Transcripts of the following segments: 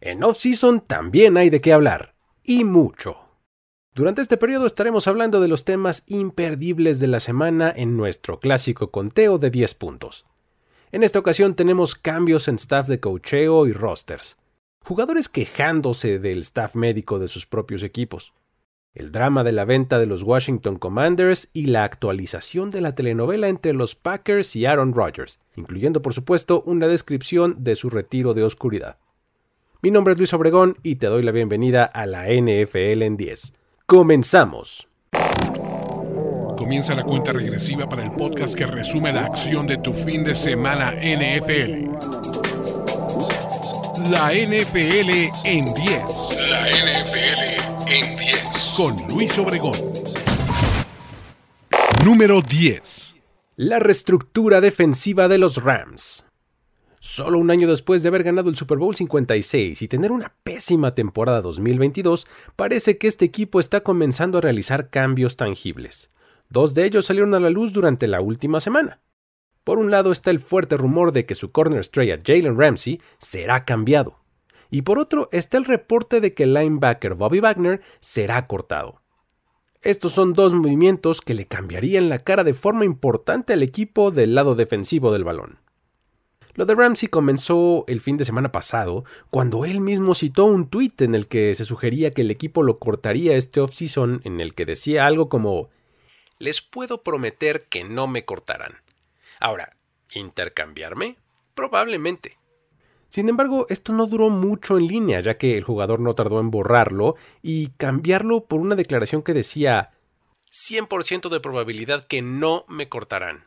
En off-season también hay de qué hablar, y mucho. Durante este periodo estaremos hablando de los temas imperdibles de la semana en nuestro clásico conteo de 10 puntos. En esta ocasión tenemos cambios en staff de cocheo y rosters, jugadores quejándose del staff médico de sus propios equipos, el drama de la venta de los Washington Commanders y la actualización de la telenovela entre los Packers y Aaron Rodgers, incluyendo por supuesto una descripción de su retiro de oscuridad. Mi nombre es Luis Obregón y te doy la bienvenida a la NFL en 10. Comenzamos. Comienza la cuenta regresiva para el podcast que resume la acción de tu fin de semana NFL. La NFL en 10. La NFL en 10. Con Luis Obregón. Número 10. La reestructura defensiva de los Rams. Solo un año después de haber ganado el Super Bowl 56 y tener una pésima temporada 2022, parece que este equipo está comenzando a realizar cambios tangibles. Dos de ellos salieron a la luz durante la última semana. Por un lado está el fuerte rumor de que su corner estrella Jalen Ramsey será cambiado. Y por otro está el reporte de que el linebacker Bobby Wagner será cortado. Estos son dos movimientos que le cambiarían la cara de forma importante al equipo del lado defensivo del balón. Lo de Ramsey comenzó el fin de semana pasado, cuando él mismo citó un tuit en el que se sugería que el equipo lo cortaría este offseason, en el que decía algo como Les puedo prometer que no me cortarán. Ahora, ¿intercambiarme? Probablemente. Sin embargo, esto no duró mucho en línea, ya que el jugador no tardó en borrarlo y cambiarlo por una declaración que decía 100% de probabilidad que no me cortarán.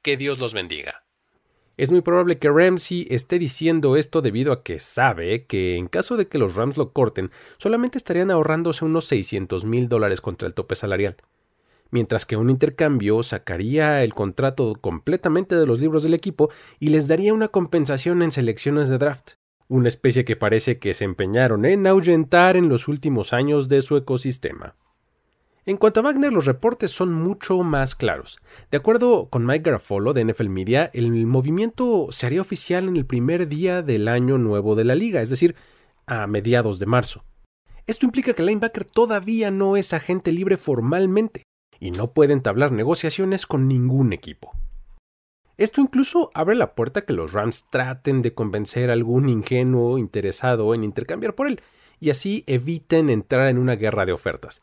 Que Dios los bendiga. Es muy probable que Ramsey esté diciendo esto debido a que sabe que en caso de que los Rams lo corten, solamente estarían ahorrándose unos 600 mil dólares contra el tope salarial, mientras que un intercambio sacaría el contrato completamente de los libros del equipo y les daría una compensación en selecciones de draft, una especie que parece que se empeñaron en ahuyentar en los últimos años de su ecosistema. En cuanto a Wagner, los reportes son mucho más claros. De acuerdo con Mike Garafolo de NFL Media, el movimiento se haría oficial en el primer día del año nuevo de la liga, es decir, a mediados de marzo. Esto implica que el linebacker todavía no es agente libre formalmente y no puede entablar negociaciones con ningún equipo. Esto incluso abre la puerta a que los Rams traten de convencer a algún ingenuo interesado en intercambiar por él, y así eviten entrar en una guerra de ofertas.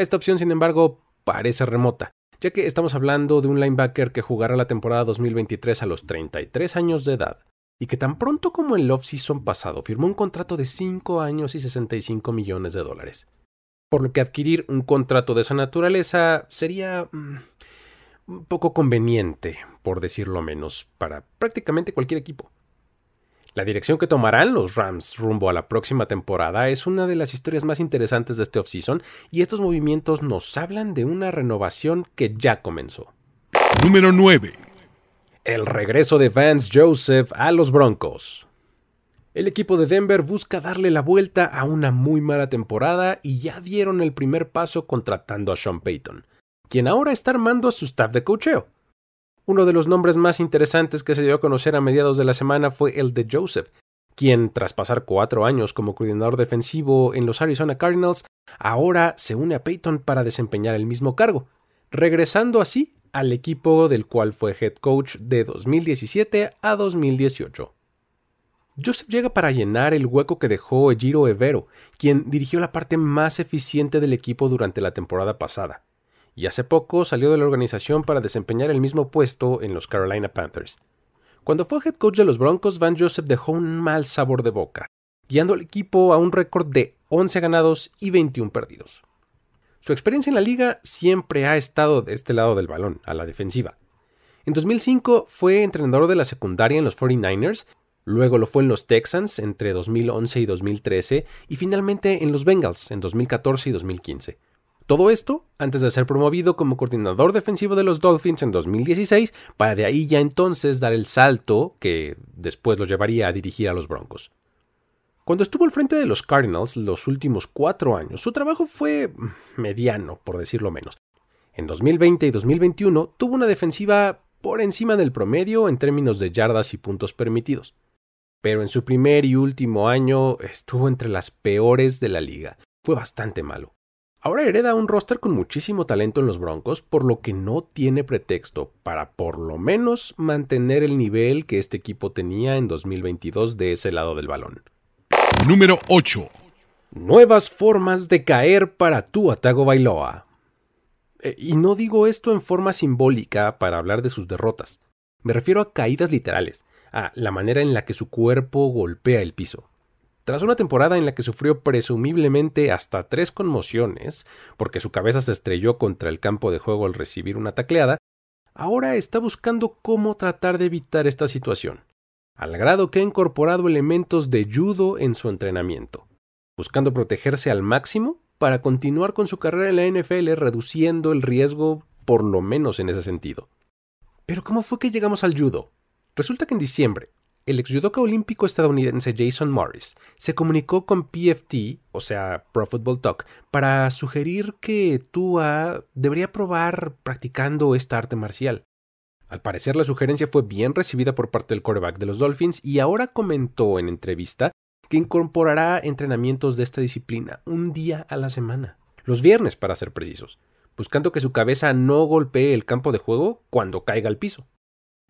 Esta opción, sin embargo, parece remota, ya que estamos hablando de un linebacker que jugará la temporada 2023 a los 33 años de edad, y que tan pronto como el off-season pasado firmó un contrato de 5 años y 65 millones de dólares. Por lo que adquirir un contrato de esa naturaleza sería mm, poco conveniente, por decirlo menos, para prácticamente cualquier equipo. La dirección que tomarán los Rams rumbo a la próxima temporada es una de las historias más interesantes de este offseason y estos movimientos nos hablan de una renovación que ya comenzó. Número 9. El regreso de Vance Joseph a los Broncos. El equipo de Denver busca darle la vuelta a una muy mala temporada y ya dieron el primer paso contratando a Sean Payton, quien ahora está armando a su staff de cocheo. Uno de los nombres más interesantes que se dio a conocer a mediados de la semana fue el de Joseph, quien, tras pasar cuatro años como coordinador defensivo en los Arizona Cardinals, ahora se une a Peyton para desempeñar el mismo cargo, regresando así al equipo del cual fue head coach de 2017 a 2018. Joseph llega para llenar el hueco que dejó Ejiro Evero, quien dirigió la parte más eficiente del equipo durante la temporada pasada y hace poco salió de la organización para desempeñar el mismo puesto en los Carolina Panthers. Cuando fue head coach de los Broncos, Van Joseph dejó un mal sabor de boca, guiando al equipo a un récord de 11 ganados y 21 perdidos. Su experiencia en la liga siempre ha estado de este lado del balón, a la defensiva. En 2005 fue entrenador de la secundaria en los 49ers, luego lo fue en los Texans entre 2011 y 2013 y finalmente en los Bengals en 2014 y 2015. Todo esto antes de ser promovido como coordinador defensivo de los Dolphins en 2016, para de ahí ya entonces dar el salto que después lo llevaría a dirigir a los Broncos. Cuando estuvo al frente de los Cardinals los últimos cuatro años, su trabajo fue mediano, por decirlo menos. En 2020 y 2021 tuvo una defensiva por encima del promedio en términos de yardas y puntos permitidos. pero en su primer y último año estuvo entre las peores de la liga. Fue bastante malo. Ahora hereda un roster con muchísimo talento en los Broncos, por lo que no tiene pretexto para por lo menos mantener el nivel que este equipo tenía en 2022 de ese lado del balón. Número 8. Nuevas formas de caer para tu Atago Bailoa. Eh, y no digo esto en forma simbólica para hablar de sus derrotas. Me refiero a caídas literales, a la manera en la que su cuerpo golpea el piso. Tras una temporada en la que sufrió presumiblemente hasta tres conmociones, porque su cabeza se estrelló contra el campo de juego al recibir una tacleada, ahora está buscando cómo tratar de evitar esta situación, al grado que ha incorporado elementos de judo en su entrenamiento, buscando protegerse al máximo para continuar con su carrera en la NFL reduciendo el riesgo por lo menos en ese sentido. Pero ¿cómo fue que llegamos al judo? Resulta que en diciembre, el ex judoka olímpico estadounidense Jason Morris se comunicó con PFT, o sea, Pro Football Talk, para sugerir que Tua debería probar practicando esta arte marcial. Al parecer la sugerencia fue bien recibida por parte del quarterback de los Dolphins y ahora comentó en entrevista que incorporará entrenamientos de esta disciplina un día a la semana, los viernes para ser precisos, buscando que su cabeza no golpee el campo de juego cuando caiga al piso.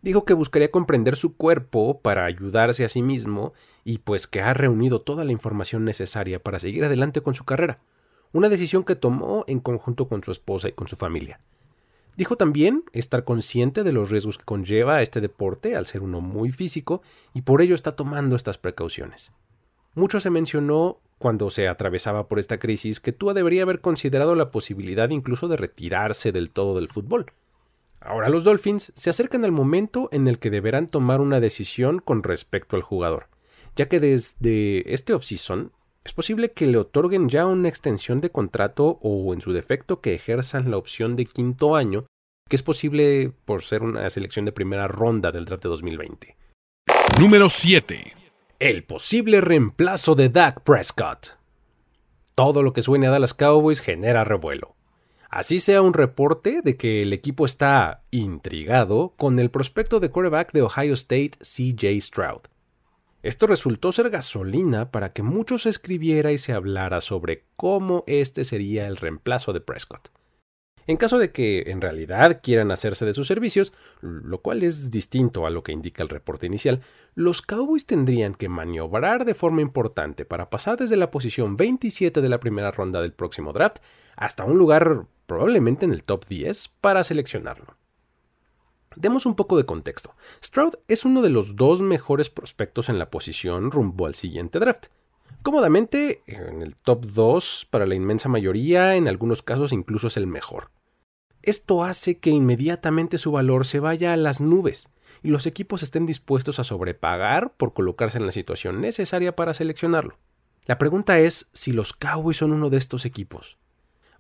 Dijo que buscaría comprender su cuerpo para ayudarse a sí mismo y pues que ha reunido toda la información necesaria para seguir adelante con su carrera, una decisión que tomó en conjunto con su esposa y con su familia. Dijo también estar consciente de los riesgos que conlleva este deporte al ser uno muy físico y por ello está tomando estas precauciones. Mucho se mencionó cuando se atravesaba por esta crisis que Tua debería haber considerado la posibilidad incluso de retirarse del todo del fútbol, Ahora los Dolphins se acercan al momento en el que deberán tomar una decisión con respecto al jugador, ya que desde este offseason es posible que le otorguen ya una extensión de contrato o en su defecto que ejerzan la opción de quinto año, que es posible por ser una selección de primera ronda del draft de 2020. Número 7. El posible reemplazo de Dak Prescott. Todo lo que suene a Dallas Cowboys genera revuelo. Así sea un reporte de que el equipo está intrigado con el prospecto de quarterback de Ohio State CJ Stroud. Esto resultó ser gasolina para que muchos se escribiera y se hablara sobre cómo este sería el reemplazo de Prescott. En caso de que en realidad quieran hacerse de sus servicios, lo cual es distinto a lo que indica el reporte inicial, los Cowboys tendrían que maniobrar de forma importante para pasar desde la posición 27 de la primera ronda del próximo draft hasta un lugar probablemente en el top 10 para seleccionarlo. Demos un poco de contexto. Stroud es uno de los dos mejores prospectos en la posición rumbo al siguiente draft. Cómodamente en el top 2 para la inmensa mayoría, en algunos casos incluso es el mejor. Esto hace que inmediatamente su valor se vaya a las nubes y los equipos estén dispuestos a sobrepagar por colocarse en la situación necesaria para seleccionarlo. La pregunta es si los Cowboys son uno de estos equipos.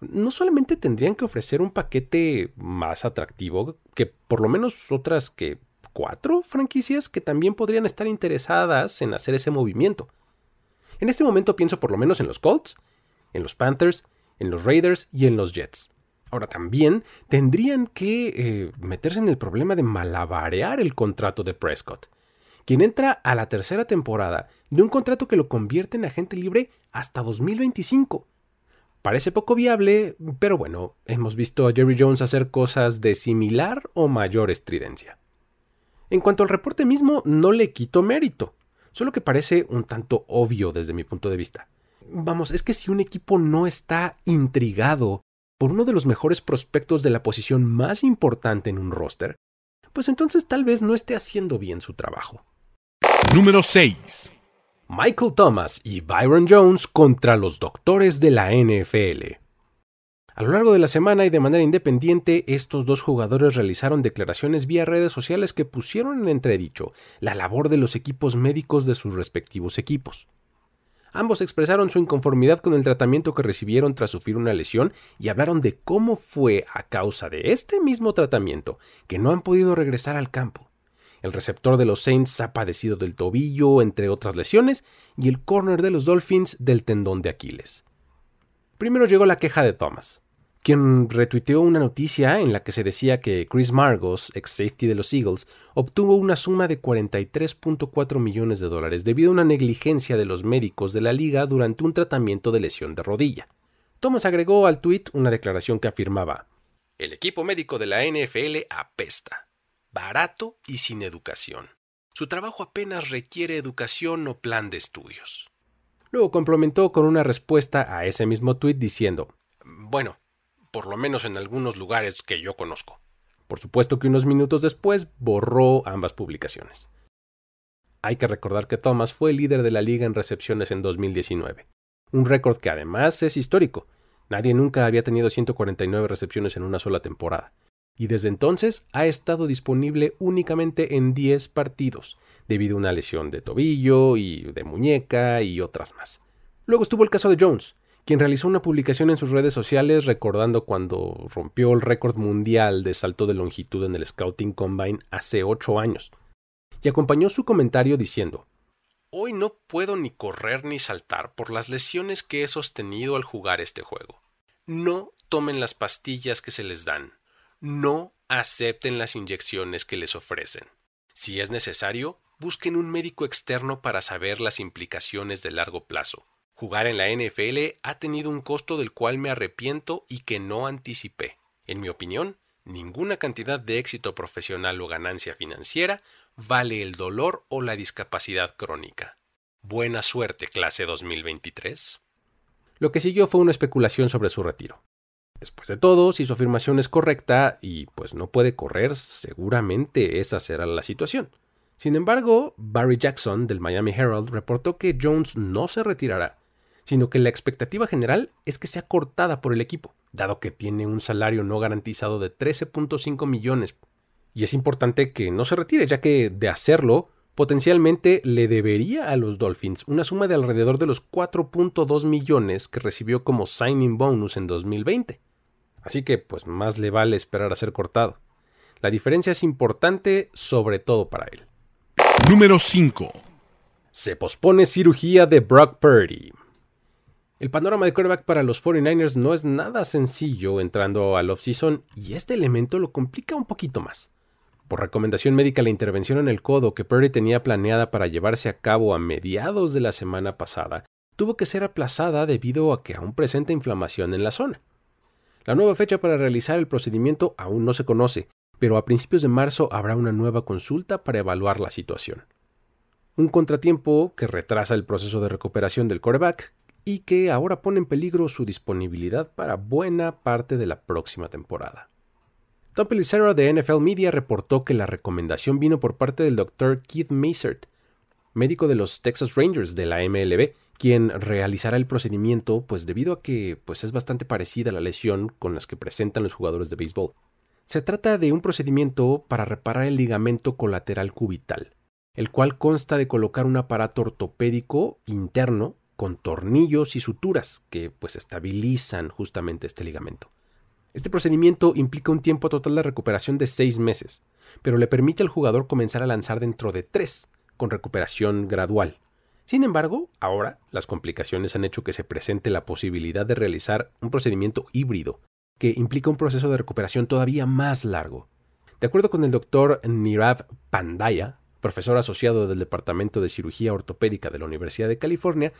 No solamente tendrían que ofrecer un paquete más atractivo que por lo menos otras que cuatro franquicias que también podrían estar interesadas en hacer ese movimiento. En este momento pienso por lo menos en los Colts, en los Panthers, en los Raiders y en los Jets. Ahora también tendrían que eh, meterse en el problema de malabarear el contrato de Prescott, quien entra a la tercera temporada de un contrato que lo convierte en agente libre hasta 2025. Parece poco viable, pero bueno, hemos visto a Jerry Jones hacer cosas de similar o mayor estridencia. En cuanto al reporte mismo, no le quito mérito, solo que parece un tanto obvio desde mi punto de vista. Vamos, es que si un equipo no está intrigado por uno de los mejores prospectos de la posición más importante en un roster, pues entonces tal vez no esté haciendo bien su trabajo. Número 6. Michael Thomas y Byron Jones contra los doctores de la NFL. A lo largo de la semana y de manera independiente, estos dos jugadores realizaron declaraciones vía redes sociales que pusieron en entredicho la labor de los equipos médicos de sus respectivos equipos. Ambos expresaron su inconformidad con el tratamiento que recibieron tras sufrir una lesión y hablaron de cómo fue a causa de este mismo tratamiento que no han podido regresar al campo. El receptor de los Saints ha padecido del tobillo, entre otras lesiones, y el corner de los Dolphins del tendón de Aquiles. Primero llegó la queja de Thomas. quien retuiteó una noticia en la que se decía que Chris Margos, ex safety de los Eagles, obtuvo una suma de 43.4 millones de dólares debido a una negligencia de los médicos de la liga durante un tratamiento de lesión de rodilla. Thomas agregó al tuit una declaración que afirmaba: El equipo médico de la NFL apesta, barato y sin educación. Su trabajo apenas requiere educación o plan de estudios. Luego complementó con una respuesta a ese mismo tuit diciendo: Bueno, por lo menos en algunos lugares que yo conozco. Por supuesto que unos minutos después borró ambas publicaciones. Hay que recordar que Thomas fue líder de la liga en recepciones en 2019, un récord que además es histórico. Nadie nunca había tenido 149 recepciones en una sola temporada, y desde entonces ha estado disponible únicamente en 10 partidos, debido a una lesión de tobillo y de muñeca y otras más. Luego estuvo el caso de Jones, quien realizó una publicación en sus redes sociales recordando cuando rompió el récord mundial de salto de longitud en el Scouting Combine hace ocho años, y acompañó su comentario diciendo Hoy no puedo ni correr ni saltar por las lesiones que he sostenido al jugar este juego. No tomen las pastillas que se les dan. No acepten las inyecciones que les ofrecen. Si es necesario, busquen un médico externo para saber las implicaciones de largo plazo. Jugar en la NFL ha tenido un costo del cual me arrepiento y que no anticipé. En mi opinión, ninguna cantidad de éxito profesional o ganancia financiera vale el dolor o la discapacidad crónica. Buena suerte, clase 2023. Lo que siguió fue una especulación sobre su retiro. Después de todo, si su afirmación es correcta y pues no puede correr, seguramente esa será la situación. Sin embargo, Barry Jackson del Miami Herald reportó que Jones no se retirará sino que la expectativa general es que sea cortada por el equipo, dado que tiene un salario no garantizado de 13.5 millones. Y es importante que no se retire, ya que de hacerlo, potencialmente le debería a los Dolphins una suma de alrededor de los 4.2 millones que recibió como signing bonus en 2020. Así que pues más le vale esperar a ser cortado. La diferencia es importante sobre todo para él. Número 5. Se pospone cirugía de Brock Purdy. El panorama de quarterback para los 49ers no es nada sencillo entrando al offseason y este elemento lo complica un poquito más. Por recomendación médica, la intervención en el codo que Perry tenía planeada para llevarse a cabo a mediados de la semana pasada tuvo que ser aplazada debido a que aún presenta inflamación en la zona. La nueva fecha para realizar el procedimiento aún no se conoce, pero a principios de marzo habrá una nueva consulta para evaluar la situación. Un contratiempo que retrasa el proceso de recuperación del quarterback, y que ahora pone en peligro su disponibilidad para buena parte de la próxima temporada. Tom Pelissero de NFL Media reportó que la recomendación vino por parte del Dr. Keith Masert, médico de los Texas Rangers de la MLB, quien realizará el procedimiento pues debido a que pues es bastante parecida a la lesión con las que presentan los jugadores de béisbol. Se trata de un procedimiento para reparar el ligamento colateral cubital, el cual consta de colocar un aparato ortopédico interno con tornillos y suturas que pues estabilizan justamente este ligamento. Este procedimiento implica un tiempo total de recuperación de seis meses, pero le permite al jugador comenzar a lanzar dentro de tres, con recuperación gradual. Sin embargo, ahora las complicaciones han hecho que se presente la posibilidad de realizar un procedimiento híbrido, que implica un proceso de recuperación todavía más largo. De acuerdo con el doctor Nirav Pandaya, profesor asociado del Departamento de Cirugía Ortopédica de la Universidad de California,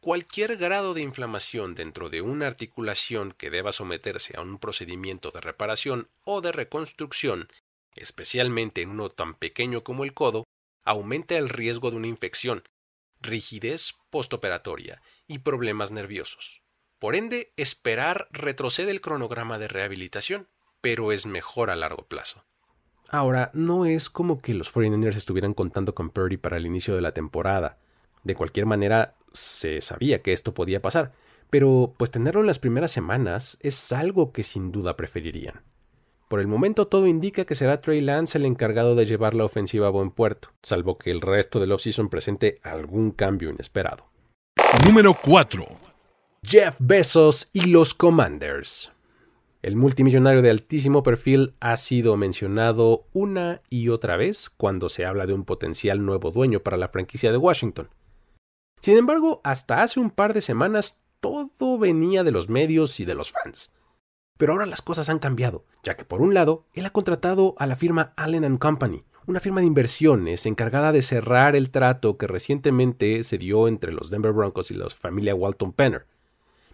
Cualquier grado de inflamación dentro de una articulación que deba someterse a un procedimiento de reparación o de reconstrucción, especialmente en uno tan pequeño como el codo, aumenta el riesgo de una infección, rigidez postoperatoria y problemas nerviosos. Por ende, esperar retrocede el cronograma de rehabilitación, pero es mejor a largo plazo. Ahora, no es como que los 49ers estuvieran contando con Purdy para el inicio de la temporada. De cualquier manera, se sabía que esto podía pasar, pero pues tenerlo en las primeras semanas es algo que sin duda preferirían. Por el momento todo indica que será Trey Lance el encargado de llevar la ofensiva a buen puerto, salvo que el resto del offseason presente algún cambio inesperado. Número 4. Jeff Bezos y los Commanders. El multimillonario de altísimo perfil ha sido mencionado una y otra vez cuando se habla de un potencial nuevo dueño para la franquicia de Washington. Sin embargo, hasta hace un par de semanas todo venía de los medios y de los fans. Pero ahora las cosas han cambiado, ya que por un lado, él ha contratado a la firma Allen Company, una firma de inversiones encargada de cerrar el trato que recientemente se dio entre los Denver Broncos y la familia Walton Penner.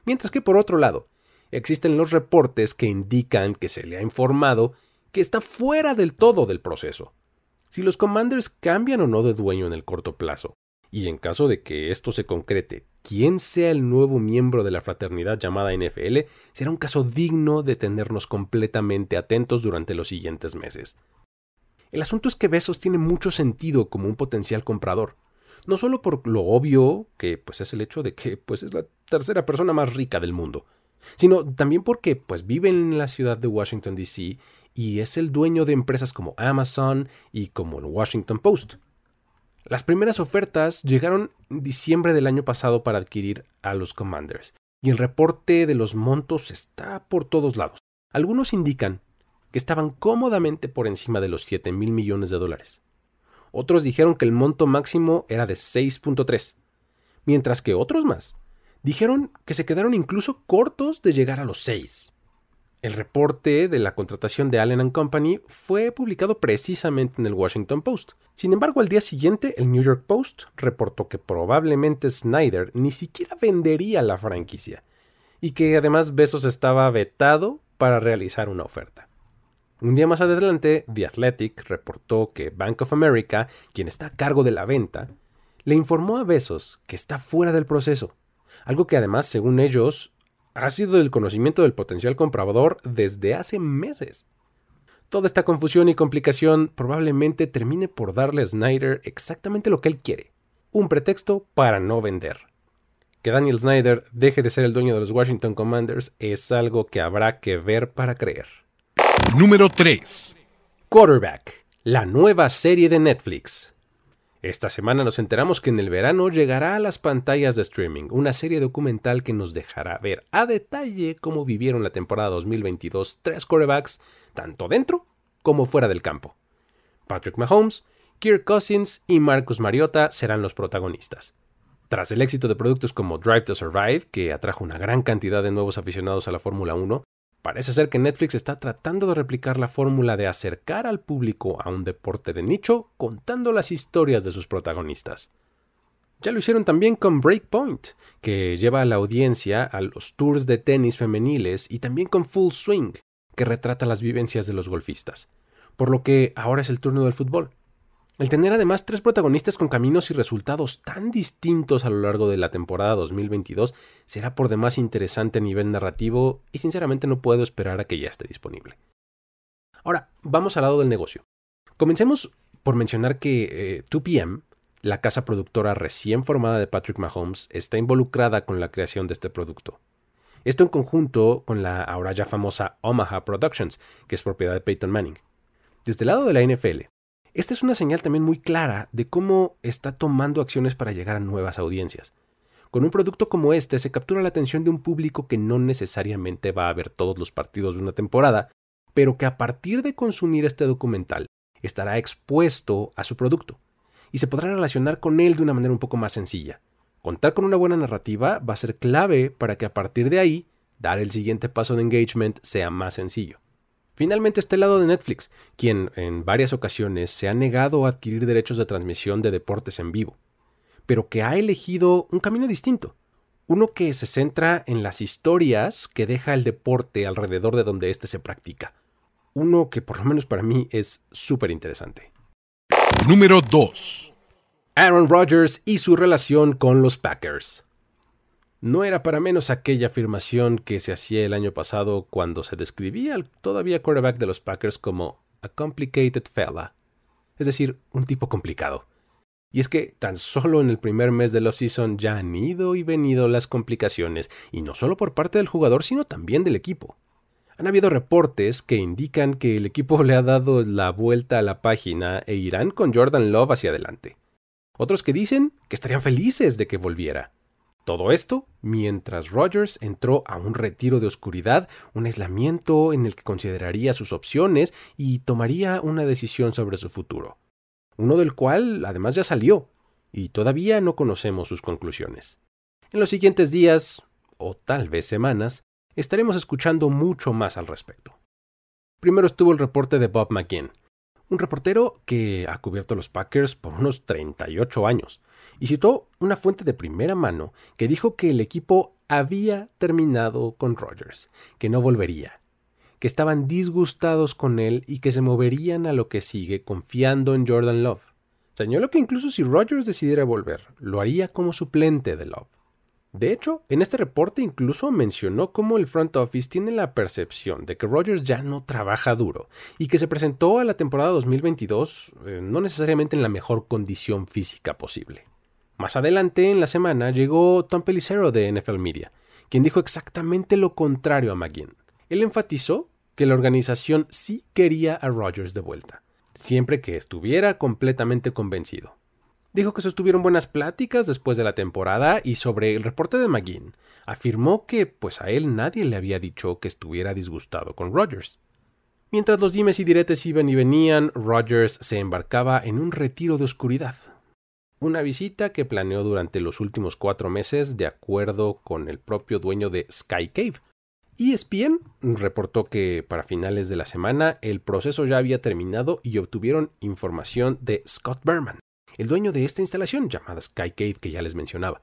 Mientras que por otro lado, existen los reportes que indican que se le ha informado que está fuera del todo del proceso. Si los Commanders cambian o no de dueño en el corto plazo, y en caso de que esto se concrete, quién sea el nuevo miembro de la fraternidad llamada NFL, será un caso digno de tenernos completamente atentos durante los siguientes meses. El asunto es que Besos tiene mucho sentido como un potencial comprador, no solo por lo obvio que pues es el hecho de que pues es la tercera persona más rica del mundo, sino también porque pues vive en la ciudad de Washington DC y es el dueño de empresas como Amazon y como el Washington Post. Las primeras ofertas llegaron en diciembre del año pasado para adquirir a los Commanders, y el reporte de los montos está por todos lados. Algunos indican que estaban cómodamente por encima de los 7 mil millones de dólares. Otros dijeron que el monto máximo era de 6.3, mientras que otros más dijeron que se quedaron incluso cortos de llegar a los 6. El reporte de la contratación de Allen Company fue publicado precisamente en el Washington Post. Sin embargo, al día siguiente, el New York Post reportó que probablemente Snyder ni siquiera vendería la franquicia y que además Besos estaba vetado para realizar una oferta. Un día más adelante, The Athletic reportó que Bank of America, quien está a cargo de la venta, le informó a Besos que está fuera del proceso, algo que además, según ellos, ha sido del conocimiento del potencial comprador desde hace meses. Toda esta confusión y complicación probablemente termine por darle a Snyder exactamente lo que él quiere, un pretexto para no vender. Que Daniel Snyder deje de ser el dueño de los Washington Commanders es algo que habrá que ver para creer. Número 3. Quarterback, la nueva serie de Netflix. Esta semana nos enteramos que en el verano llegará a las pantallas de streaming una serie documental que nos dejará ver a detalle cómo vivieron la temporada 2022 tres quarterbacks, tanto dentro como fuera del campo. Patrick Mahomes, Kirk Cousins y Marcus Mariota serán los protagonistas. Tras el éxito de productos como Drive to Survive, que atrajo una gran cantidad de nuevos aficionados a la Fórmula 1, Parece ser que Netflix está tratando de replicar la fórmula de acercar al público a un deporte de nicho contando las historias de sus protagonistas. Ya lo hicieron también con Breakpoint, que lleva a la audiencia a los tours de tenis femeniles y también con Full Swing, que retrata las vivencias de los golfistas. Por lo que ahora es el turno del fútbol. El tener además tres protagonistas con caminos y resultados tan distintos a lo largo de la temporada 2022 será por demás interesante a nivel narrativo y sinceramente no puedo esperar a que ya esté disponible. Ahora, vamos al lado del negocio. Comencemos por mencionar que 2PM, eh, la casa productora recién formada de Patrick Mahomes, está involucrada con la creación de este producto. Esto en conjunto con la ahora ya famosa Omaha Productions, que es propiedad de Peyton Manning. Desde el lado de la NFL, esta es una señal también muy clara de cómo está tomando acciones para llegar a nuevas audiencias. Con un producto como este se captura la atención de un público que no necesariamente va a ver todos los partidos de una temporada, pero que a partir de consumir este documental estará expuesto a su producto y se podrá relacionar con él de una manera un poco más sencilla. Contar con una buena narrativa va a ser clave para que a partir de ahí dar el siguiente paso de engagement sea más sencillo. Finalmente está el lado de Netflix, quien en varias ocasiones se ha negado a adquirir derechos de transmisión de deportes en vivo, pero que ha elegido un camino distinto, uno que se centra en las historias que deja el deporte alrededor de donde éste se practica, uno que por lo menos para mí es súper interesante. Número 2. Aaron Rodgers y su relación con los Packers. No era para menos aquella afirmación que se hacía el año pasado cuando se describía al todavía quarterback de los Packers como a complicated fella, es decir, un tipo complicado. Y es que tan solo en el primer mes de la season ya han ido y venido las complicaciones, y no solo por parte del jugador, sino también del equipo. Han habido reportes que indican que el equipo le ha dado la vuelta a la página e irán con Jordan Love hacia adelante. Otros que dicen que estarían felices de que volviera. Todo esto mientras Rogers entró a un retiro de oscuridad, un aislamiento en el que consideraría sus opciones y tomaría una decisión sobre su futuro, uno del cual además ya salió, y todavía no conocemos sus conclusiones. En los siguientes días, o tal vez semanas, estaremos escuchando mucho más al respecto. Primero estuvo el reporte de Bob McGinn, un reportero que ha cubierto los Packers por unos 38 años, y citó una fuente de primera mano que dijo que el equipo había terminado con Rodgers, que no volvería, que estaban disgustados con él y que se moverían a lo que sigue confiando en Jordan Love. Señaló que incluso si Rodgers decidiera volver, lo haría como suplente de Love. De hecho, en este reporte incluso mencionó cómo el front office tiene la percepción de que Rodgers ya no trabaja duro y que se presentó a la temporada 2022 eh, no necesariamente en la mejor condición física posible. Más adelante en la semana llegó Tom Pellicero de NFL Media, quien dijo exactamente lo contrario a McGinn. Él enfatizó que la organización sí quería a Rodgers de vuelta, siempre que estuviera completamente convencido. Dijo que sostuvieron buenas pláticas después de la temporada y sobre el reporte de McGinn, afirmó que pues a él nadie le había dicho que estuviera disgustado con Rodgers. Mientras los dimes y diretes iban y venían, Rodgers se embarcaba en un retiro de oscuridad. Una visita que planeó durante los últimos cuatro meses de acuerdo con el propio dueño de Sky Cave. ESPN reportó que para finales de la semana el proceso ya había terminado y obtuvieron información de Scott Berman, el dueño de esta instalación llamada Sky Cave que ya les mencionaba.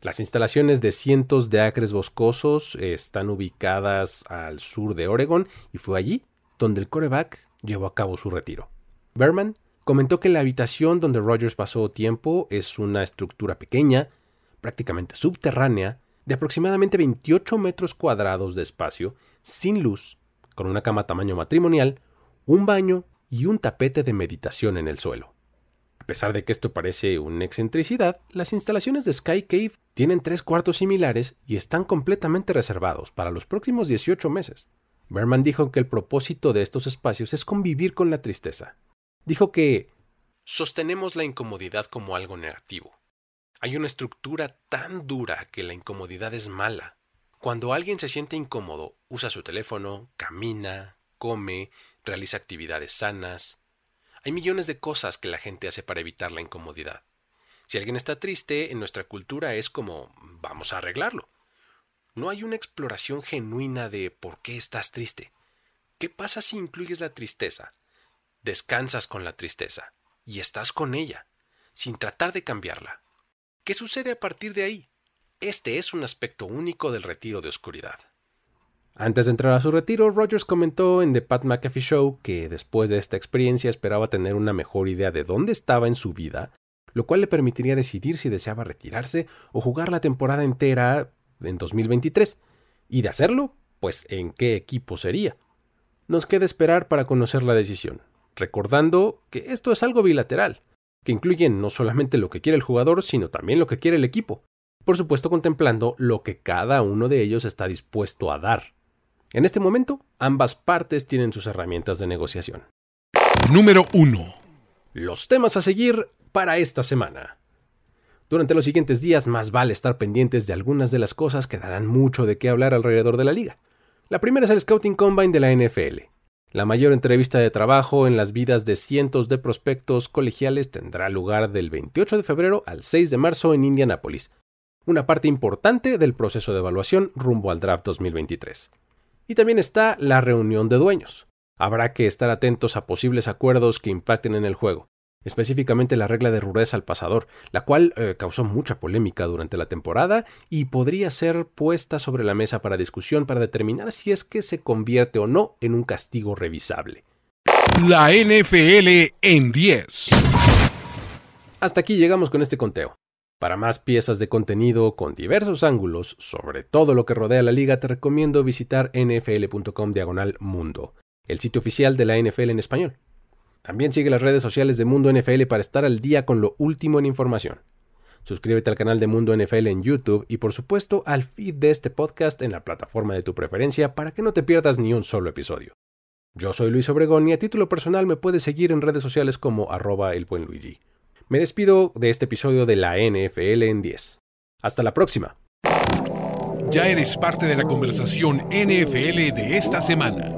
Las instalaciones de cientos de acres boscosos están ubicadas al sur de Oregon y fue allí donde el coreback llevó a cabo su retiro. Berman comentó que la habitación donde Rogers pasó tiempo es una estructura pequeña, prácticamente subterránea, de aproximadamente 28 metros cuadrados de espacio, sin luz, con una cama tamaño matrimonial, un baño y un tapete de meditación en el suelo. A pesar de que esto parece una excentricidad, las instalaciones de Sky Cave tienen tres cuartos similares y están completamente reservados para los próximos 18 meses. Berman dijo que el propósito de estos espacios es convivir con la tristeza. Dijo que sostenemos la incomodidad como algo negativo. Hay una estructura tan dura que la incomodidad es mala. Cuando alguien se siente incómodo, usa su teléfono, camina, come, realiza actividades sanas, hay millones de cosas que la gente hace para evitar la incomodidad. Si alguien está triste, en nuestra cultura es como vamos a arreglarlo. No hay una exploración genuina de por qué estás triste. ¿Qué pasa si incluyes la tristeza? Descansas con la tristeza y estás con ella, sin tratar de cambiarla. ¿Qué sucede a partir de ahí? Este es un aspecto único del retiro de oscuridad. Antes de entrar a su retiro, Rogers comentó en The Pat McAfee Show que después de esta experiencia esperaba tener una mejor idea de dónde estaba en su vida, lo cual le permitiría decidir si deseaba retirarse o jugar la temporada entera en 2023. Y de hacerlo, pues en qué equipo sería. Nos queda esperar para conocer la decisión, recordando que esto es algo bilateral, que incluye no solamente lo que quiere el jugador, sino también lo que quiere el equipo, por supuesto contemplando lo que cada uno de ellos está dispuesto a dar. En este momento, ambas partes tienen sus herramientas de negociación. Número 1. Los temas a seguir para esta semana. Durante los siguientes días más vale estar pendientes de algunas de las cosas que darán mucho de qué hablar alrededor de la liga. La primera es el Scouting Combine de la NFL. La mayor entrevista de trabajo en las vidas de cientos de prospectos colegiales tendrá lugar del 28 de febrero al 6 de marzo en Indianápolis, una parte importante del proceso de evaluación rumbo al draft 2023. Y también está la reunión de dueños. Habrá que estar atentos a posibles acuerdos que impacten en el juego, específicamente la regla de rudeza al pasador, la cual eh, causó mucha polémica durante la temporada y podría ser puesta sobre la mesa para discusión para determinar si es que se convierte o no en un castigo revisable. La NFL en 10. Hasta aquí llegamos con este conteo. Para más piezas de contenido con diversos ángulos sobre todo lo que rodea la liga, te recomiendo visitar nfl.com diagonal mundo, el sitio oficial de la NFL en español. También sigue las redes sociales de Mundo NFL para estar al día con lo último en información. Suscríbete al canal de Mundo NFL en YouTube y por supuesto al feed de este podcast en la plataforma de tu preferencia para que no te pierdas ni un solo episodio. Yo soy Luis Obregón y a título personal me puedes seguir en redes sociales como arroba el buen Luigi. Me despido de este episodio de la NFL en 10. Hasta la próxima. Ya eres parte de la conversación NFL de esta semana.